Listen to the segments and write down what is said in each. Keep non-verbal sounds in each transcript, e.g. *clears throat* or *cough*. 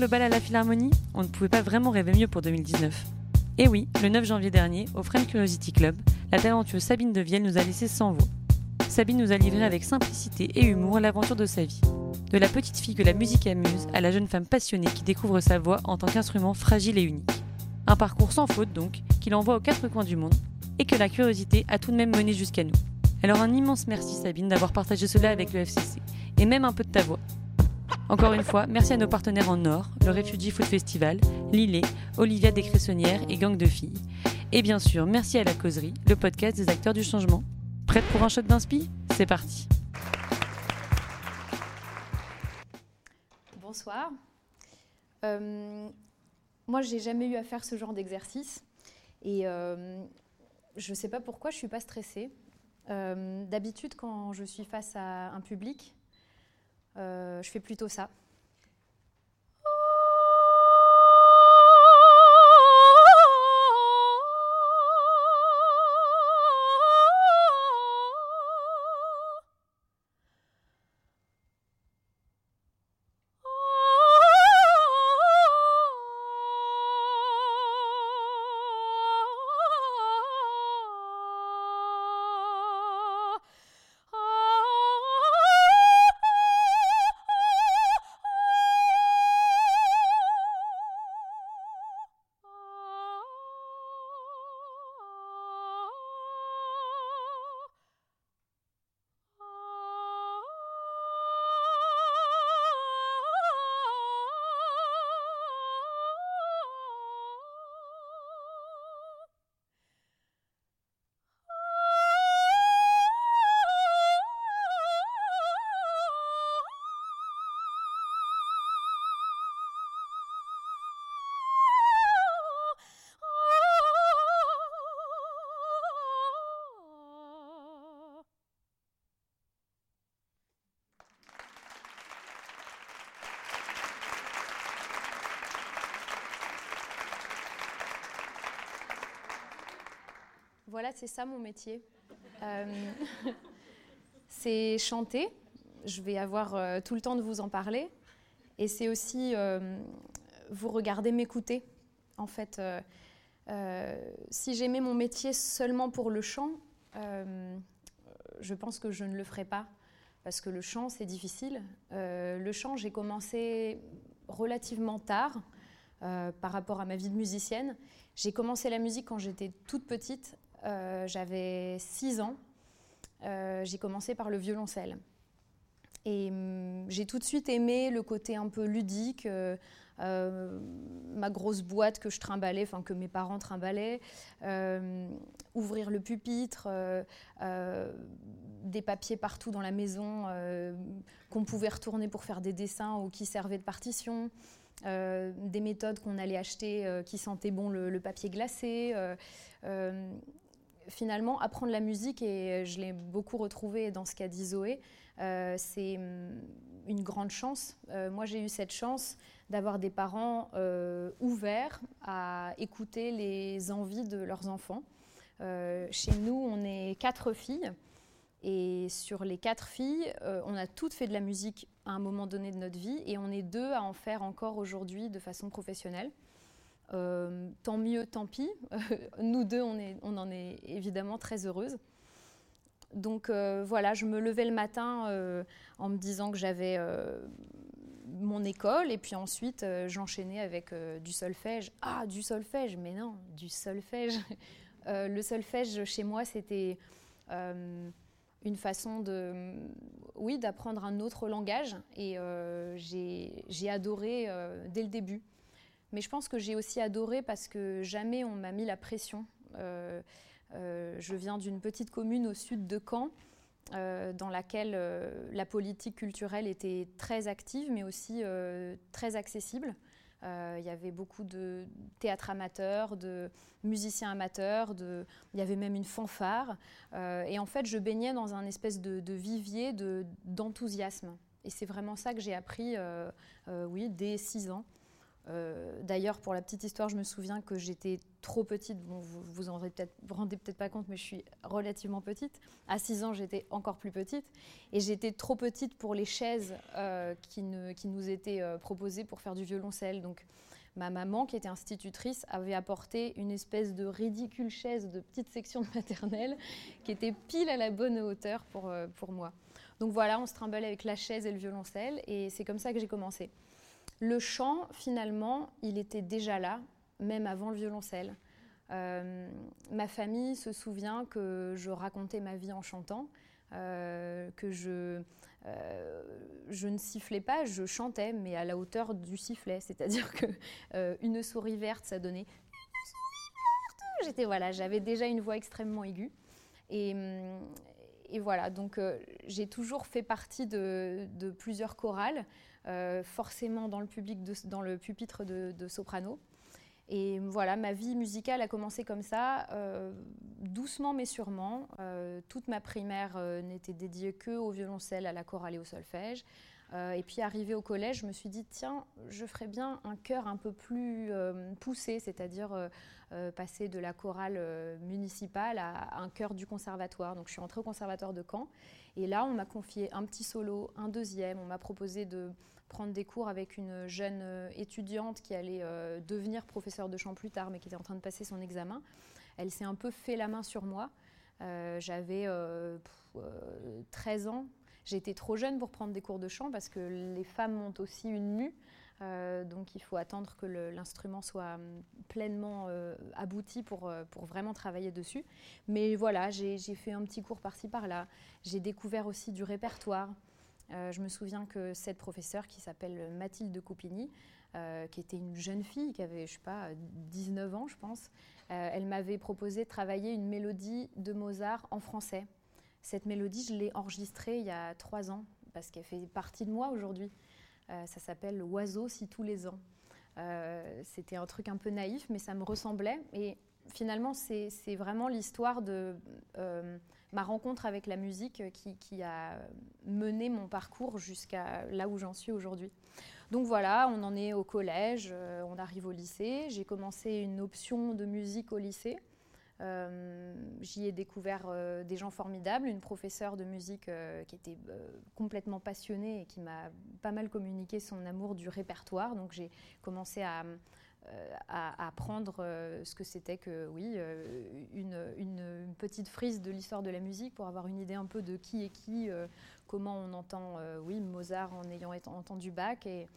Le bal à la Philharmonie On ne pouvait pas vraiment rêver mieux pour 2019. Et oui, le 9 janvier dernier, au French Curiosity Club, la talentueuse Sabine Devielle nous a laissé sans voix. Sabine nous a livré avec simplicité et humour l'aventure de sa vie. De la petite fille que la musique amuse à la jeune femme passionnée qui découvre sa voix en tant qu'instrument fragile et unique. Un parcours sans faute donc, qui l'envoie aux quatre coins du monde et que la curiosité a tout de même mené jusqu'à nous. Alors un immense merci Sabine d'avoir partagé cela avec le FCC, et même un peu de ta voix. Encore une fois, merci à nos partenaires en or, le Refugee Food Festival, Lillet, Olivia Descressonnières et Gang de Filles. Et bien sûr, merci à La Causerie, le podcast des acteurs du changement. Prête pour un shot d'inspi? C'est parti Bonsoir. Euh, moi, j'ai jamais eu à faire ce genre d'exercice. Et euh, je ne sais pas pourquoi je ne suis pas stressée. Euh, d'habitude, quand je suis face à un public, je fais plutôt ça. Voilà, c'est ça mon métier. Euh, *laughs* c'est chanter. Je vais avoir euh, tout le temps de vous en parler. Et c'est aussi euh, vous regarder m'écouter. En fait, si j'aimais mon métier seulement pour le chant, je pense que je ne le ferais pas. Parce que le chant, c'est difficile. le chant, j'ai commencé relativement tard. par rapport à ma vie de musicienne. J'ai commencé la musique quand j'étais toute petite j'avais 6 ans. Euh, j'ai commencé par le violoncelle. Et hum, j'ai tout de suite aimé le côté un peu ludique, euh, ma grosse boîte que je trimballais, enfin que mes parents trimballaient, ouvrir le pupitre, des papiers partout dans la maison qu'on pouvait retourner pour faire des dessins ou qui servaient de partition. des méthodes qu'on allait acheter qui sentaient bon le papier glacé finalement, apprendre la musique, et je l'ai beaucoup retrouvé dans ce qu'a dit Zoé, euh, c'est hum, une grande chance. Euh, moi, j'ai eu cette chance d'avoir des parents euh, ouverts à écouter les envies de leurs enfants. chez nous, on est quatre filles. Et sur les quatre filles, on a toutes fait de la musique à un moment donné de notre vie et on est deux à en faire encore aujourd'hui de façon professionnelle. Euh, tant mieux, tant pis. Nous deux, on, en est évidemment très heureuses. Donc euh, voilà, je me levais le matin euh, en me disant que j'avais mon école et puis ensuite j'enchaînais avec du solfège. Ah, du solfège, mais non, du solfège. *laughs* le solfège chez moi, c'était une façon de, oui, d'apprendre un autre langage et j'ai adoré dès le début. Mais je pense que j'ai aussi adoré parce que jamais on m'a mis la pression. Euh, euh, je viens d'une petite commune au sud de Caen, euh, dans laquelle la politique culturelle était très active, mais aussi très accessible. Il y avait beaucoup de théâtre amateurs, de musiciens amateurs, il y avait même une fanfare. et en fait, je baignais dans un espèce de, de vivier d'enthousiasme. et c'est vraiment ça que j'ai appris, oui, dès 6 ans. D'ailleurs, pour la petite histoire, je me souviens que j'étais trop petite. Bon, vous vous en rendez peut-être pas compte, mais je suis relativement petite. À 6 ans, j'étais encore plus petite. Et j'étais trop petite pour les chaises qui, ne, qui, nous étaient proposées pour faire du violoncelle. Donc, ma maman, qui était institutrice, avait apporté une espèce de ridicule chaise de petite section de maternelle qui était pile à la bonne hauteur pour, euh, pour moi. Donc voilà, on se trimbalait avec la chaise et le violoncelle et c'est comme ça que j'ai commencé. Le chant, finalement, il était déjà là, même avant le violoncelle. Euh, ma famille se souvient que je racontais ma vie en chantant, euh, que je, euh, je ne sifflais pas, je chantais, mais à la hauteur du sifflet. C'est-à-dire que une souris verte, ça donnait une souris verte. J'étais voilà, j'avais déjà une voix extrêmement aiguë. Et, et voilà, donc j'ai toujours fait partie de, plusieurs chorales, forcément dans le, public dans le pupitre de, soprano. Et voilà, ma vie musicale a commencé comme ça, euh, doucement mais sûrement. Euh, toute ma primaire euh, n'était dédiée que au violoncelle, à la chorale et au solfège. Et puis arrivé au collège, je me suis dit, tiens, je ferais bien un chœur un peu plus poussé, c'est-à-dire passer de la chorale municipale à un chœur du conservatoire. Donc je suis entrée au conservatoire de Caen. Et là, on m'a confié un petit solo, un deuxième. On m'a proposé de prendre des cours avec une jeune euh, étudiante qui allait euh, devenir professeure de chant plus tard, mais qui était en train de passer son examen. Elle s'est un peu fait la main sur moi. Euh, j'avais 13 ans. J'étais trop jeune pour prendre des cours de chant parce que les femmes ont aussi une mue. donc il faut attendre que l'instrument soit hum, pleinement abouti pour, pour vraiment travailler dessus. Mais voilà, j'ai fait un petit cours par-ci par-là. J'ai découvert aussi du répertoire. Euh, je me souviens que cette professeure qui s'appelle Mathilde Coupigny, euh, qui était une jeune fille qui avait, je sais pas, 19 ans, je pense, euh, elle m'avait proposé de travailler une mélodie de Mozart en français. Cette mélodie, je l'ai enregistrée il y a trois ans parce qu'elle fait partie de moi aujourd'hui. ça s'appelle Oiseau si tous les ans. C'était un truc un peu naïf, mais ça me ressemblait. Et finalement, c'est vraiment l'histoire de ma rencontre avec la musique qui, a mené mon parcours jusqu'à là où j'en suis aujourd'hui. Donc voilà, on en est au collège, euh, on arrive au lycée. J'ai commencé une option de musique au lycée. Euh, j'y ai découvert euh, des gens formidables, une professeure de musique qui était complètement passionnée et qui m'a pas mal communiqué son amour du répertoire. Donc j'ai commencé à, euh, à apprendre euh, ce que c'était que, oui, euh, une, petite frise de l'histoire de la musique pour avoir une idée un peu de qui est qui, comment on entend, oui, Mozart en ayant entendu Bach et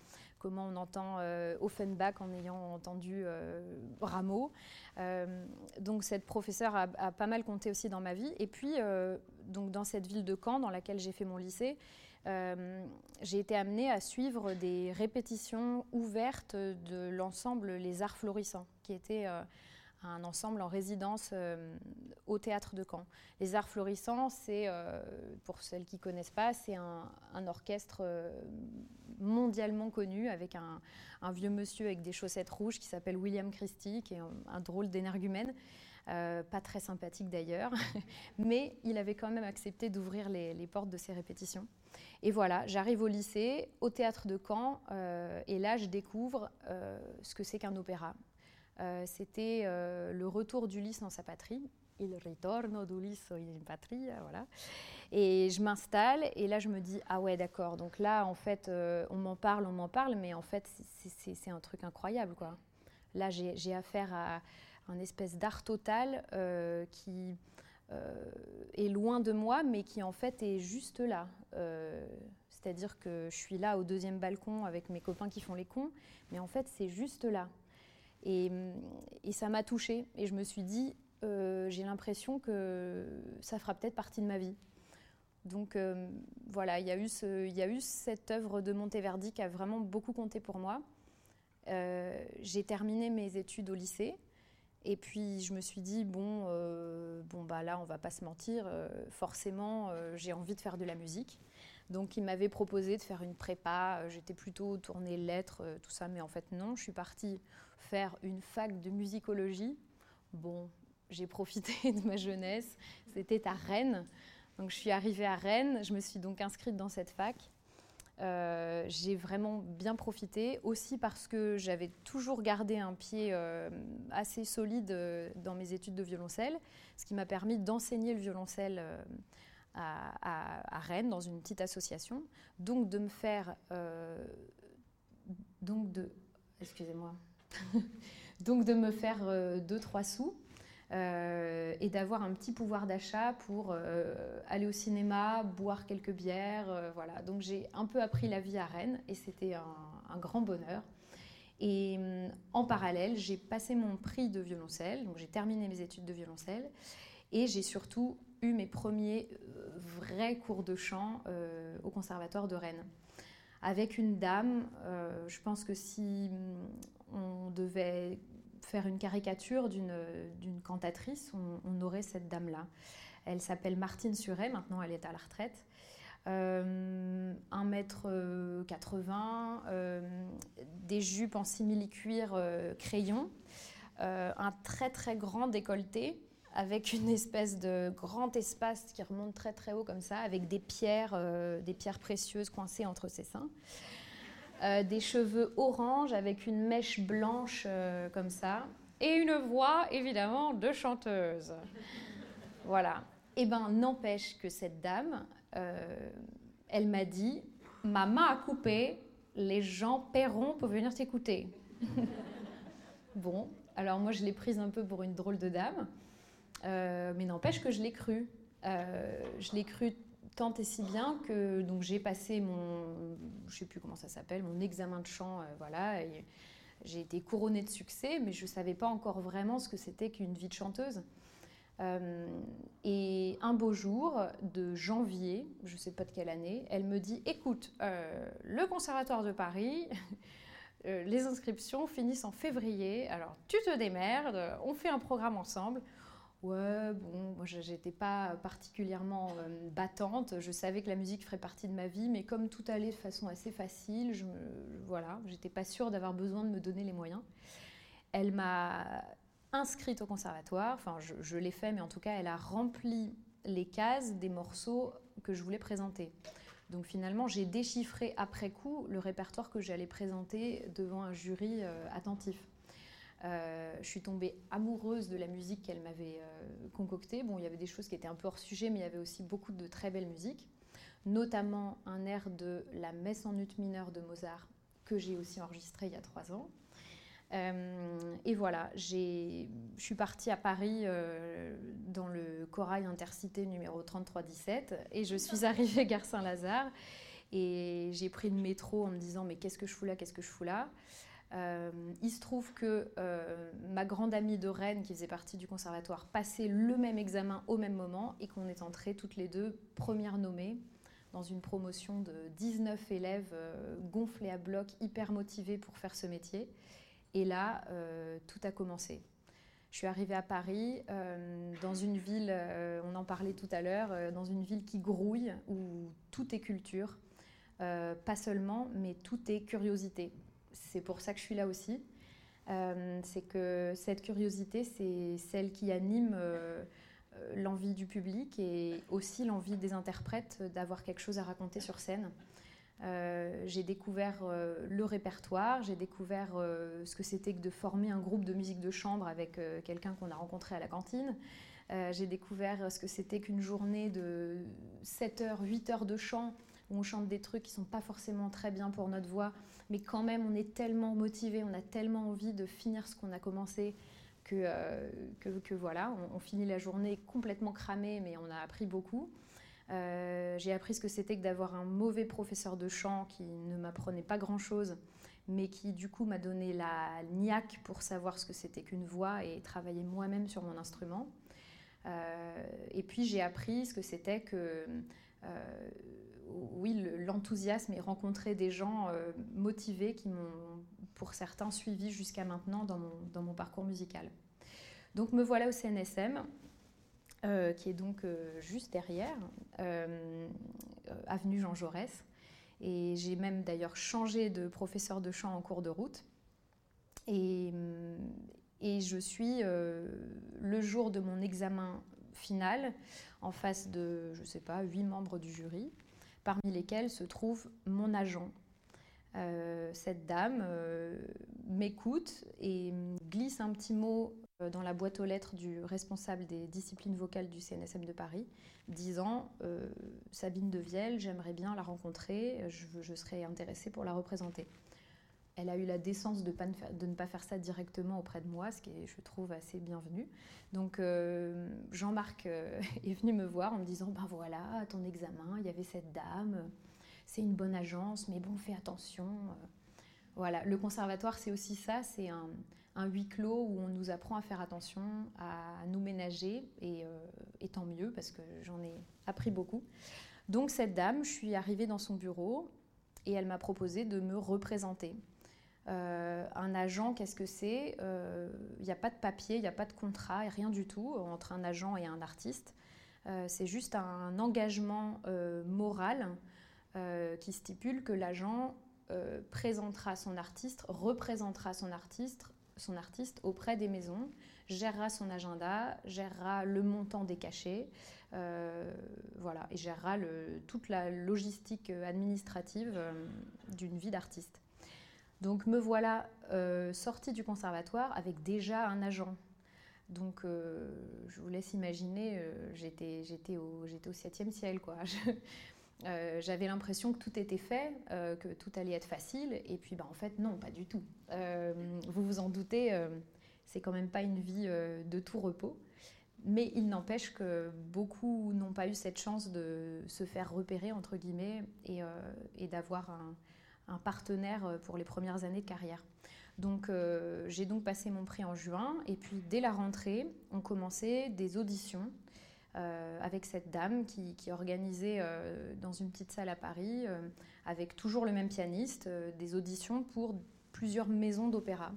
comment on entend Offenbach en ayant entendu Rameau. donc cette professeure a, pas mal compté aussi dans ma vie. Et puis, dans cette ville de Caen, dans laquelle j'ai fait mon lycée, euh, j'ai été amenée à suivre des répétitions ouvertes de l'ensemble Les Arts Florissants, qui était euh, un ensemble en résidence euh, au théâtre de Caen. Les Arts Florissants, c'est, pour celles qui ne connaissent pas, c'est un, orchestre mondialement connu avec un, vieux monsieur avec des chaussettes rouges qui s'appelle William Christie, qui est un, drôle d'énergumène. pas très sympathique d'ailleurs, *laughs* mais il avait quand même accepté d'ouvrir les portes de ses répétitions. Et voilà, j'arrive au lycée, au théâtre de Caen, euh, et là je découvre euh, ce que c'est qu'un opéra. Euh, c'était le retour d'Ulysse dans sa patrie. Il ritorno d'Ulysse in patria, voilà. Et je m'installe, et là je me dis, ah ouais, d'accord, donc là en fait, on m'en parle, on m'en parle, mais en fait c'est un truc incroyable, quoi. Là j'ai affaire à un espèce d'art total qui euh, est loin de moi, mais qui en fait est juste là. Euh, c'est-à-dire que je suis là au deuxième balcon avec mes copains qui font les cons, mais en fait c'est juste là. Et, ça m'a touchée. Et je me suis dit, euh, j'ai l'impression que ça fera peut-être partie de ma vie. Donc voilà, il y, a eu y a eu cette œuvre de Monteverdi qui a vraiment beaucoup compté pour moi. j'ai terminé mes études au lycée. Et puis je me suis dit bon, euh, bon bah là on va pas se mentir, euh, forcément euh, j'ai envie de faire de la musique. Donc il m'avait proposé de faire une prépa. J'étais plutôt tournée lettres, tout ça, mais en fait non. Je suis partie faire une fac de musicologie. Bon, j'ai profité *laughs* de ma jeunesse. C'était à Rennes. Donc je suis arrivée à Rennes. Je me suis donc inscrite dans cette fac. Euh, j'ai vraiment bien profité, aussi parce que j'avais toujours gardé un pied euh, assez solide euh, dans mes études de violoncelle, ce qui m'a permis d'enseigner le violoncelle à, Rennes, dans une petite association. Donc de me faire... donc de... Excusez-moi. *laughs* donc de me faire 2-3 sous euh, et d'avoir un petit pouvoir d'achat pour euh, aller au cinéma, boire quelques bières. Euh, voilà. Donc j'ai un peu appris la vie à Rennes et c'était un, grand bonheur. Et en parallèle, j'ai passé mon prix de violoncelle, donc j'ai terminé mes études de violoncelle et j'ai surtout mes premiers vrais cours de chant au Conservatoire de Rennes. Avec une dame, je pense que si on devait faire une caricature d'une cantatrice, on, aurait cette dame-là. Elle s'appelle Martine Suret, maintenant elle est à la retraite. Euh, 1m80, euh, des jupes en simili-cuir euh, crayon, euh, un très très grand décolleté avec une espèce de grand espace qui remonte très très haut comme ça, avec des pierres, des pierres précieuses coincées entre ses seins. Euh, des cheveux orange avec une mèche blanche euh, comme ça, et une voix évidemment de chanteuse. Voilà. Eh ben, n'empêche que cette dame, euh, elle m'a dit Ma main a coupé, les gens paieront pour venir t'écouter. *laughs* bon, alors moi je l'ai prise un peu pour une drôle de dame, mais n'empêche que je l'ai cru. je l'ai cru tant et si bien que donc j'ai passé mon, je sais plus comment ça s'appelle, mon examen de chant, euh, voilà. J'ai été couronnée de succès, mais je ne savais pas encore vraiment ce que c'était qu'une vie de chanteuse. Euh, et un beau jour de janvier, je ne sais pas de quelle année, elle me dit Écoute, euh, le Conservatoire de Paris, *laughs* les inscriptions finissent en février, alors tu te démerdes, on fait un programme ensemble. Ouais, bon, moi j'étais pas particulièrement euh, battante. Je savais que la musique ferait partie de ma vie, mais comme tout allait de façon assez facile, je, voilà, j'étais pas sûre d'avoir besoin de me donner les moyens. Elle m'a inscrite au conservatoire, enfin je, je l'ai fait, mais en tout cas elle a rempli les cases des morceaux que je voulais présenter. Donc finalement, j'ai déchiffré après coup le répertoire que j'allais présenter devant un jury euh, attentif. Euh, je suis tombée amoureuse de la musique qu'elle m'avait euh, concoctée. Bon, il y avait des choses qui étaient un peu hors sujet, mais il y avait aussi beaucoup de très belles musiques, notamment un air de la Messe en ut mineur de Mozart que j'ai aussi enregistré il y a trois ans. Euh, et voilà, je suis partie à Paris dans le Corail Intercité numéro 3317 et je suis *laughs* arrivée gare Saint-Lazare et j'ai pris le métro en me disant mais qu'est-ce que je fous là, qu'est-ce que je fous là? Euh, il se trouve que euh, ma grande amie de Rennes, qui faisait partie du conservatoire, passait le même examen au même moment et qu'on est entrées toutes les deux premières nommées dans une promotion de 19 élèves euh, gonflés à bloc, hyper motivés pour faire ce métier. Et là, tout a commencé. Je suis arrivée à Paris, dans une ville, on en parlait tout à l'heure, dans une ville qui grouille, où tout est culture. pas seulement, mais tout est curiosité c'est pour ça que je suis là aussi. Euh, c'est que cette curiosité, c'est celle qui anime euh, euh, l'envie du public et aussi l'envie des interprètes d'avoir quelque chose à raconter sur scène. j'ai découvert le répertoire, j'ai découvert ce que c'était que de former un groupe de musique de chambre avec quelqu'un qu'on a rencontré à la cantine. j'ai découvert ce que c'était qu'une journée de 7 heures, 8 heures de chant où on chante des trucs qui sont pas forcément très bien pour notre voix, mais quand même on est tellement motivé, on a tellement envie de finir ce qu'on a commencé que, euh, voilà, on, finit la journée complètement cramé, mais on a appris beaucoup. Euh, j'ai appris ce que c'était que d'avoir un mauvais professeur de chant qui ne m'apprenait pas grand-chose, mais qui du coup m'a donné la niaque pour savoir ce que c'était qu'une voix et travailler moi-même sur mon instrument. Euh, et puis j'ai appris ce que c'était que oui, l'enthousiasme et rencontrer des gens euh, motivés qui m'ont, pour certains, suivi jusqu'à maintenant dans mon, parcours musical. Donc me voilà au CNSM, euh, qui est donc euh, juste derrière, avenue Jean Jaurès. Et j'ai même d'ailleurs changé de professeur de chant en cours de route. Et, et je suis, le jour de mon examen final, en face de, je ne sais pas, huit membres du jury parmi lesquels se trouve mon agent. cette dame m'écoute et glisse un petit mot dans la boîte aux lettres du responsable des disciplines vocales du CNSM de Paris, disant Sabine de Vielle, j'aimerais bien la rencontrer, je, je serais intéressée pour la représenter elle a eu la décence de, ne pas faire ça directement auprès de moi, ce qui est, je trouve, assez bienvenu. Donc euh, Jean-Marc euh, *laughs* est venu me voir en me disant, ben voilà, ton examen, il y avait cette dame, c'est une bonne agence, mais bon, fais attention. Voilà, le conservatoire, c'est aussi ça, c'est un, huis clos où on nous apprend à faire attention, à nous ménager, et, euh, et tant mieux, parce que j'en ai appris beaucoup. Donc cette dame, je suis arrivée dans son bureau, et elle m'a proposé de me représenter. Euh, un agent, qu'est-ce que c'est? Il euh, n'y a pas de papier, il n'y a pas de contrat, rien du tout entre un agent et un artiste. Euh, c'est juste un engagement moral qui stipule que l'agent présentera son artiste, représentera son artiste, son artiste auprès des maisons, gérera son agenda, gérera le montant des cachets, voilà, et gérera toute la logistique administrative d'une vie d'artiste. Donc me voilà euh, sortie du conservatoire avec déjà un agent. Donc euh, je vous laisse imaginer, euh, j'étais, au, j'étais au septième ciel. quoi. *laughs* j'avais l'impression que tout était fait, que tout allait être facile. Et puis bah, en fait non, pas du tout. vous vous en doutez, c'est quand même pas une vie de tout repos. Mais il n'empêche que beaucoup n'ont pas eu cette chance de se faire repérer, entre guillemets, et d'avoir un, un partenaire euh, pour les premières années de carrière. Donc euh, j'ai donc passé mon prix en juin et puis dès la rentrée, on commençait des auditions euh, avec cette dame qui, organisait dans une petite salle à Paris, avec toujours le même pianiste, des auditions pour plusieurs maisons d'opéra.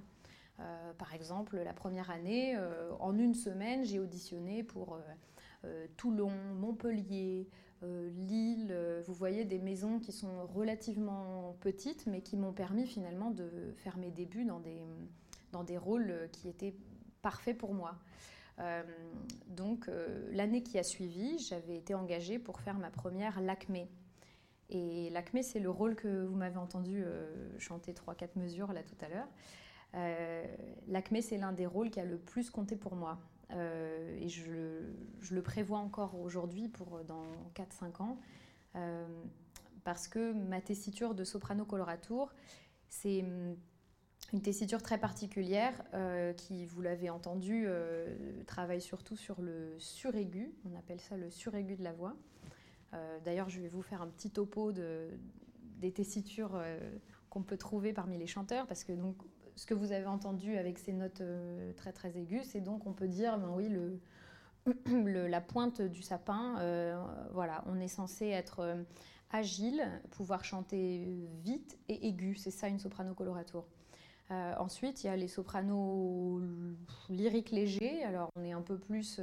par exemple, la première année, en une semaine, j'ai auditionné pour Toulon, Montpellier, euh, Lille, euh, vous voyez des maisons qui sont relativement petites, mais qui m'ont permis finalement de faire mes débuts dans des, dans des rôles qui étaient parfaits pour moi. Euh, donc l'année qui a suivi, j'avais été engagée pour faire ma première Lacmé. Et Lacmé, c'est le rôle que vous m'avez entendu chanter 3-4 mesures là tout à l'heure. Lacmé, c'est l'un des rôles qui a le plus compté pour moi. Euh, et je, le prévois encore aujourd'hui pour euh, dans 4-5 ans, euh, parce que ma tessiture de soprano coloratour, c'est hum, une tessiture très particulière qui, vous l'avez entendu, travaille surtout sur le suraigu, on appelle ça le suraigu de la voix. D'ailleurs, je vais vous faire un petit topo de, des tessitures qu'on peut trouver parmi les chanteurs, parce que donc ce que vous avez entendu avec ces notes euh, très très aiguës, c'est donc on peut dire, ben oui, le, *clears throat* la pointe du sapin, euh, voilà, on est censé être euh, agile, pouvoir chanter vite et aigu, c'est ça une soprano coloratour. ensuite, il y a les sopranos lyriques légers, alors on est un peu plus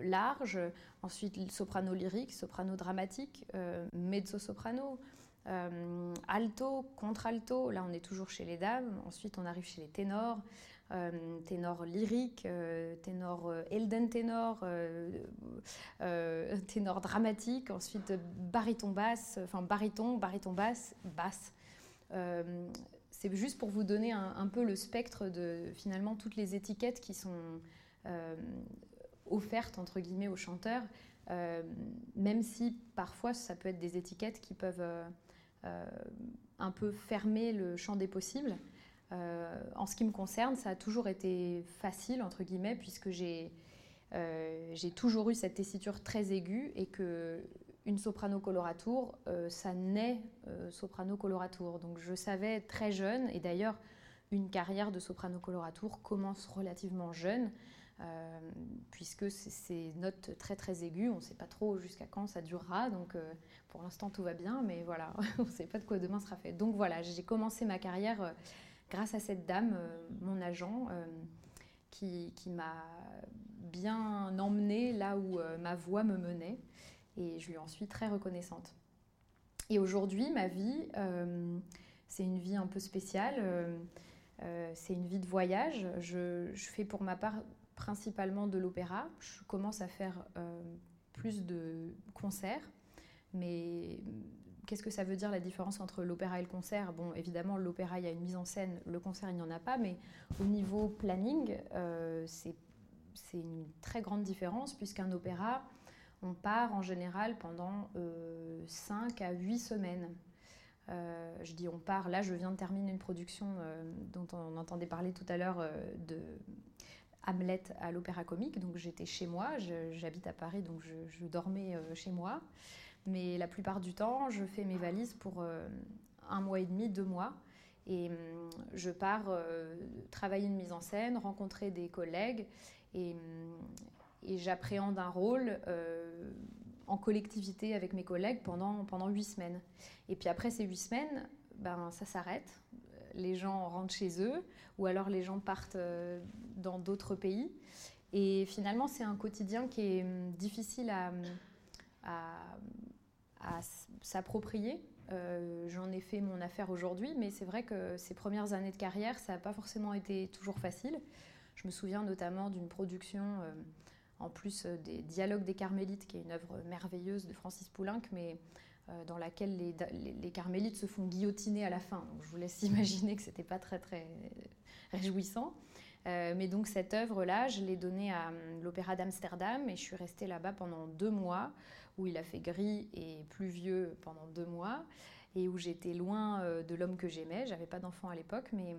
large. Ensuite, soprano lyrique, soprano dramatique, mezzo soprano. Euh, alto, contre-alto, là on est toujours chez les dames. Ensuite on arrive chez les ténors, euh, ténor lyrique, euh, ténor elden ténor, *laughs* ténor dramatique. Ensuite baryton basse, enfin baryton, baryton basse, basse. c'est juste pour vous donner un, peu le spectre de finalement toutes les étiquettes qui sont offertes entre guillemets aux chanteurs. même si parfois ça peut être des étiquettes qui peuvent euh, un peu fermer le champ des possibles. Euh, en ce qui me concerne, ça a toujours été facile, entre guillemets, puisque j'ai euh, toujours eu cette tessiture très aiguë et que une soprano coloratour, ça naît soprano coloratour. Donc je savais très jeune, et d'ailleurs une carrière de soprano coloratour commence relativement jeune. Euh, puisque ces notes très très aiguës, on ne sait pas trop jusqu'à quand ça durera, donc euh, pour l'instant tout va bien, mais voilà, *laughs* on ne sait pas de quoi demain sera fait. Donc voilà, j'ai commencé ma carrière euh, grâce à cette dame, mon agent, qui, qui m'a bien emmenée là où ma voix me menait, et je lui en suis très reconnaissante. Et aujourd'hui, ma vie, c'est une vie un peu spéciale. c'est une vie de voyage. Je, fais pour ma part principalement de l'opéra. Je commence à faire euh, plus de concerts. Mais qu'est-ce que ça veut dire la différence entre l'opéra et le concert? Bon, évidemment, l'opéra, il y a une mise en scène, le concert, il n'y en a pas, mais au niveau planning, c'est une très grande différence, puisqu'un opéra, on part en général pendant 5 à 8 semaines. Euh, je dis on part, là je viens de terminer une production euh, dont on entendait parler tout à l'heure euh, de Hamlet à l'Opéra Comique, donc j'étais chez moi, j'habite à Paris donc je, dormais chez moi, mais la plupart du temps je fais mes valises pour un mois et demi, deux mois. Et hum, je pars travailler une mise en scène, rencontrer des collègues et, hum, j'appréhende un rôle en collectivité avec mes collègues pendant, pendant huit semaines. Et puis après ces huit semaines, ben, ça s'arrête. Les gens rentrent chez eux ou alors les gens partent euh, dans d'autres pays. Et finalement, c'est un quotidien qui est hum, difficile à, à, s'approprier. Euh, j'en ai fait mon affaire aujourd'hui, mais c'est vrai que ces premières années de carrière, ça n'a pas forcément été toujours facile. Je me souviens notamment d'une production euh, en plus euh, des Dialogues des Carmélites, qui est une œuvre merveilleuse de Francis Poulenc, mais dans laquelle les, Carmélites se font guillotiner à la fin. je vous laisse *laughs* imaginer que c'était pas très très réjouissant. Euh, mais donc cette œuvre-là, je l'ai donnée à l'Opéra d'Amsterdam et je suis restée là-bas pendant deux mois, où il a fait gris et pluvieux pendant deux mois, et où j'étais loin de l'homme que j'aimais. J'avais pas d'enfant à l'époque, mais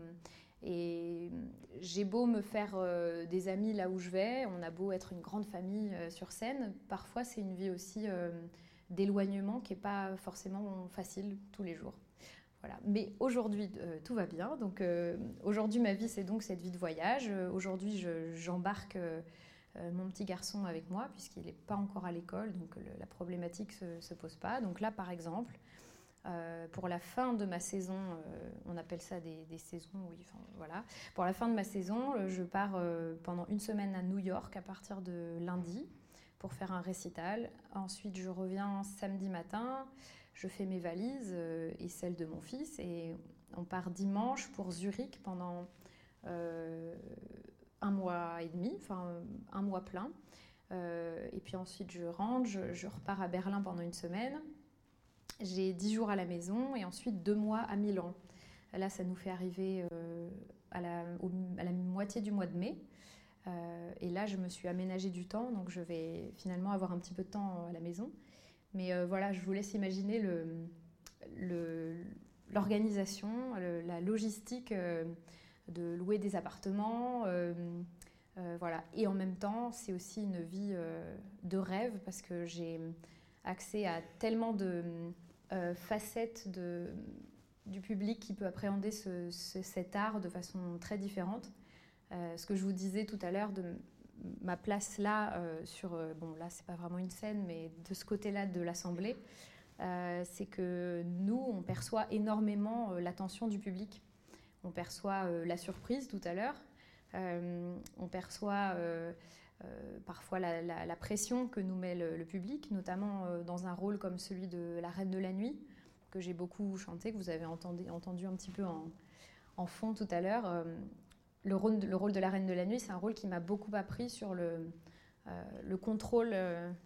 et j'ai beau me faire euh, des amis là où je vais, on a beau être une grande famille euh, sur scène, parfois c'est une vie aussi euh, d'éloignement qui n'est pas forcément facile tous les jours. Voilà. Mais aujourd'hui, tout va bien. Donc aujourd'hui, ma vie, c'est donc cette vie de voyage. aujourd'hui, j'embarque mon petit garçon avec moi, puisqu'il n'est pas encore à l'école, donc la problématique ne se, se, pose pas. Donc là, par exemple, euh, pour la fin de ma saison, euh, on appelle ça des, saisons, oui, voilà. Pour la fin de ma saison, euh, je pars pendant une semaine à New York à partir de lundi pour faire un récital. Ensuite, je reviens samedi matin, je fais mes valises et celles de mon fils et on part dimanche pour Zurich pendant un mois et demi, enfin un mois plein. et puis ensuite, je rentre, je repars à Berlin pendant une semaine. J'ai 10 jours à la maison et ensuite 2 mois à Milan. Là, ça nous fait arriver euh, à, la, moitié du mois de mai. Euh, et là, je me suis aménagé du temps, donc je vais finalement avoir un petit peu de temps à la maison. Mais euh, voilà, je vous laisse imaginer l'organisation, la logistique de louer des appartements. voilà. Et en même temps, c'est aussi une vie de rêve parce que j'ai accès à tellement de euh, facette de, du public qui peut appréhender cet art de façon très différente. Euh, ce que je vous disais tout à l'heure de ma place là, euh, sur, bon là c'est pas vraiment une scène, mais de ce côté-là de l'Assemblée, c'est que nous, on perçoit énormément l'attention du public. On perçoit la surprise tout à l'heure, on perçoit euh, parfois la, pression que nous met le, public, notamment euh, dans un rôle comme celui de la Reine de la Nuit, que j'ai beaucoup chanté, que vous avez entendu un petit peu en, fond tout à l'heure. Euh, le, rôle, le rôle de la Reine de la Nuit, c'est un rôle qui m'a beaucoup appris sur le, le contrôle,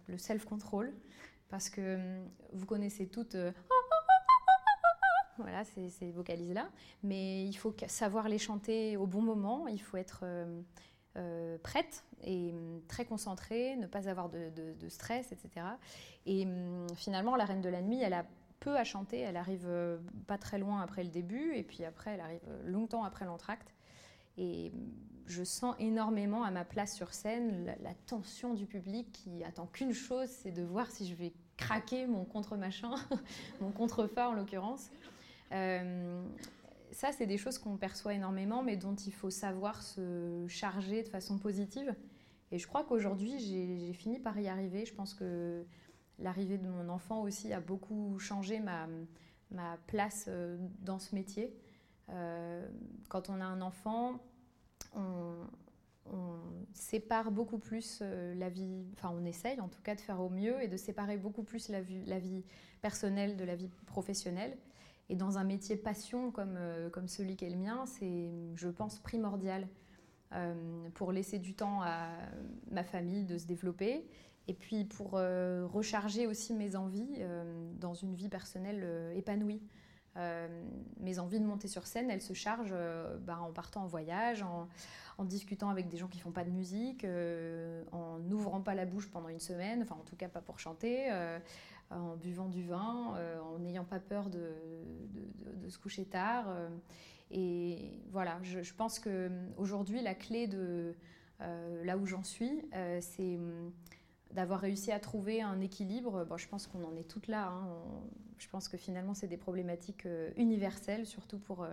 le self-control, parce que vous connaissez toutes... voilà, ces, vocalises-là. Mais il faut savoir les chanter au bon moment, il faut être euh, prête et hum, très concentrée, ne pas avoir de, stress, etc. Et hum, finalement, la Reine de la Nuit, elle a peu à chanter, elle arrive euh, pas très loin après le début, et puis après, elle arrive euh, longtemps après l'entracte. Et je sens énormément à ma place sur scène la, tension du public qui attend qu'une chose, c'est de voir si je vais craquer mon contre-machin, *laughs* mon contre-fa en l'occurrence ça, c'est des choses qu'on perçoit énormément, mais dont il faut savoir se charger de façon positive. Et je crois qu'aujourd'hui, j'ai fini par y arriver. Je pense que l'arrivée de mon enfant aussi a beaucoup changé ma, ma place euh, dans ce métier. Euh, quand on a un enfant, on, sépare beaucoup plus euh, la vie, enfin on essaye en tout cas de faire au mieux et de séparer beaucoup plus la vie, personnelle de la vie professionnelle. Et dans un métier passion comme, euh, comme celui qui est le mien, c'est, je pense, primordial pour laisser du temps à ma famille de se développer et puis pour recharger aussi mes envies dans une vie personnelle épanouie. Mes envies de monter sur scène, elles se chargent bah, en partant en voyage, en, discutant avec des gens qui font pas de musique, en n'ouvrant pas la bouche pendant une semaine, enfin en tout cas pas pour chanter, en buvant du vin, en n'ayant pas peur de, se coucher tard. Et voilà, je, pense qu'aujourd'hui, la clé de euh, là où j'en suis, euh, c'est hum, d'avoir réussi à trouver un équilibre. Bon, je pense qu'on en est toutes là. Hein. je pense que finalement, c'est des problématiques euh, universelles, surtout pour,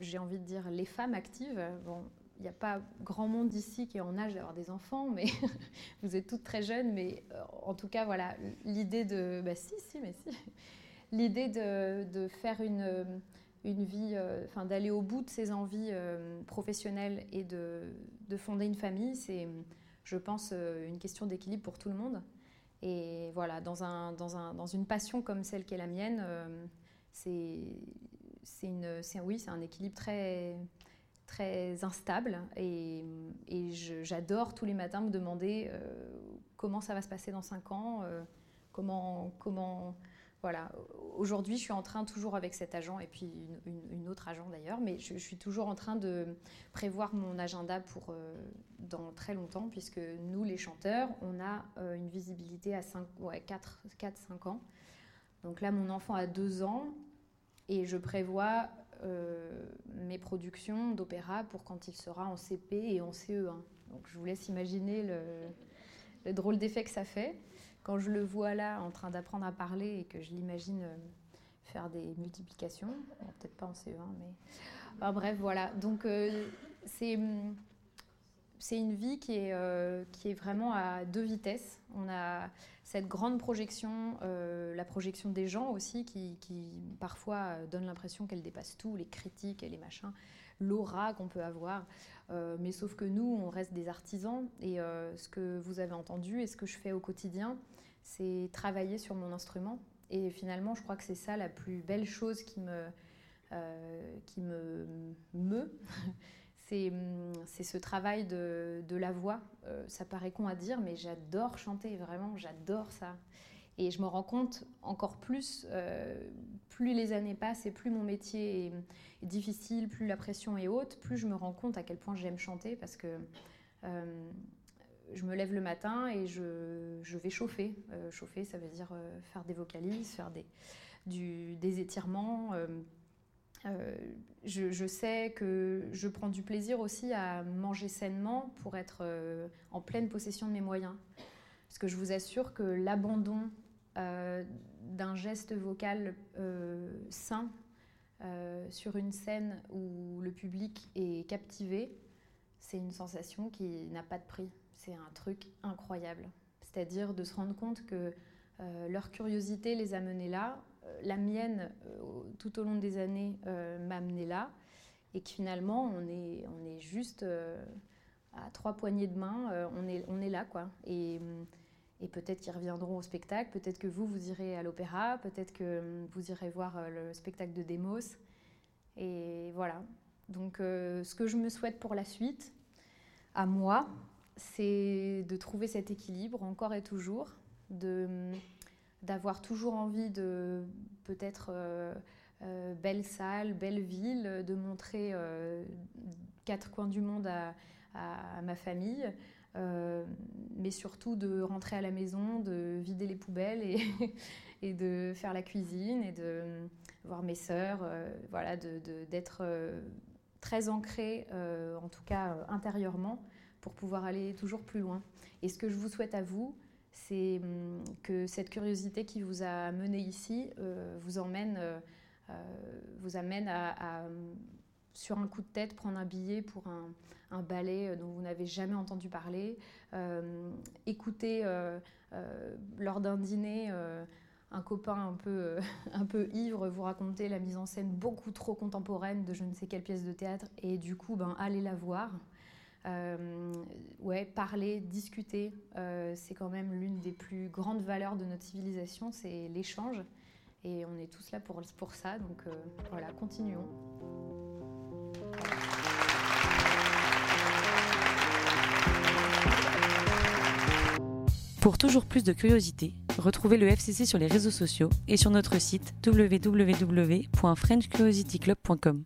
j'ai envie de dire, les femmes actives. Bon, il n'y a pas grand monde ici qui est en âge d'avoir des enfants, mais *laughs* vous êtes toutes très jeunes. Mais en tout cas, voilà, l'idée de, bah si, si, mais si, *laughs* l'idée de, de, faire une une vie, euh, enfin d'aller au bout de ses envies euh, professionnelles et de, de, fonder une famille, c'est, je pense, euh, une question d'équilibre pour tout le monde. Et voilà, dans, un, dans, un, dans une passion comme celle qui est la mienne, c'est, c'est oui, un équilibre très, très instable. Et, et j'adore tous les matins me demander comment ça va se passer dans cinq ans, comment, comment voilà, aujourd'hui, je suis en train, toujours avec cet agent et puis une, autre agent d'ailleurs, mais je, suis toujours en train de prévoir mon agenda pour euh, dans très longtemps, puisque nous, les chanteurs, on a euh, une visibilité à 5, ouais, 4, 4, 5 ans. Donc là, mon enfant a 2 ans et je prévois euh, mes productions d'opéra pour quand il sera en CP et en CE1. Donc je vous laisse imaginer le drôle d'effet que ça fait quand je le vois là en train d'apprendre à parler et que je l'imagine euh, faire des multiplications, peut-être pas en CE1, mais bref, voilà. Donc euh, c'est c'est une vie qui est, euh, qui est vraiment à deux vitesses. On a cette grande projection, la projection des gens aussi, qui, qui parfois donne l'impression qu'elle dépasse tout, les critiques et les machins, l'aura qu'on peut avoir. mais sauf que nous, on reste des artisans. Et ce que vous avez entendu et ce que je fais au quotidien, c'est travailler sur mon instrument. Et finalement, je crois que c'est ça la plus belle chose qui me, euh, qui me meut. *laughs* c'est, ce travail de, la voix. Euh, ça paraît con à dire, mais j'adore chanter, vraiment, j'adore ça. Et je me rends compte encore plus, euh, plus les années passent et plus mon métier est, est, difficile, plus la pression est haute, plus je me rends compte à quel point j'aime chanter parce que je me lève le matin et je, vais chauffer. Euh, chauffer, ça veut dire euh, faire des vocalises, faire des, des étirements. Euh, je, sais que je prends du plaisir aussi à manger sainement pour être en pleine possession de mes moyens. Parce que je vous assure que l'abandon d'un geste vocal sain sur une scène où le public est captivé, c'est une sensation qui n'a pas de prix c'est un truc incroyable. C'est-à-dire de se rendre compte que euh, leur curiosité les a menés là, euh, la mienne, euh, tout au long des années, m'a amené là, et que finalement, on est, on est juste à trois poignées de main, on, est, on est là, quoi. Et peut-être qu'ils reviendront au spectacle, peut-être que vous, vous irez à l'opéra, peut-être que vous irez voir le spectacle de Demos. Et voilà. Donc, ce que je me souhaite pour la suite, à moi, c'est de trouver cet équilibre encore et toujours, d'avoir toujours envie de peut-être euh, euh, belle salle, belle ville, de montrer euh, quatre coins du monde à, ma famille, mais surtout de rentrer à la maison, de vider les poubelles et, *laughs* de faire la cuisine et de voir mes sœurs, voilà, d'être très ancrée, en tout cas intérieurement, pour pouvoir aller toujours plus loin. Et ce que je vous souhaite à vous, c'est hum, que cette curiosité qui vous a mené ici euh, vous emmène, euh, euh, vous amène à, sur un coup de tête, prendre un billet pour un, ballet dont vous n'avez jamais entendu parler, écouter lors d'un dîner un copain un peu, *laughs* un peu ivre vous raconter la mise en scène beaucoup trop contemporaine de je ne sais quelle pièce de théâtre et du coup ben, aller la voir euh, ouais, parler, discuter, euh, c'est quand même l'une des plus grandes valeurs de notre civilisation, c'est l'échange. Et on est tous là pour, ça, donc euh, voilà, continuons. Pour toujours plus de curiosité, retrouvez le FCC sur les réseaux sociaux et sur notre site www.frenchcuriosityclub.com.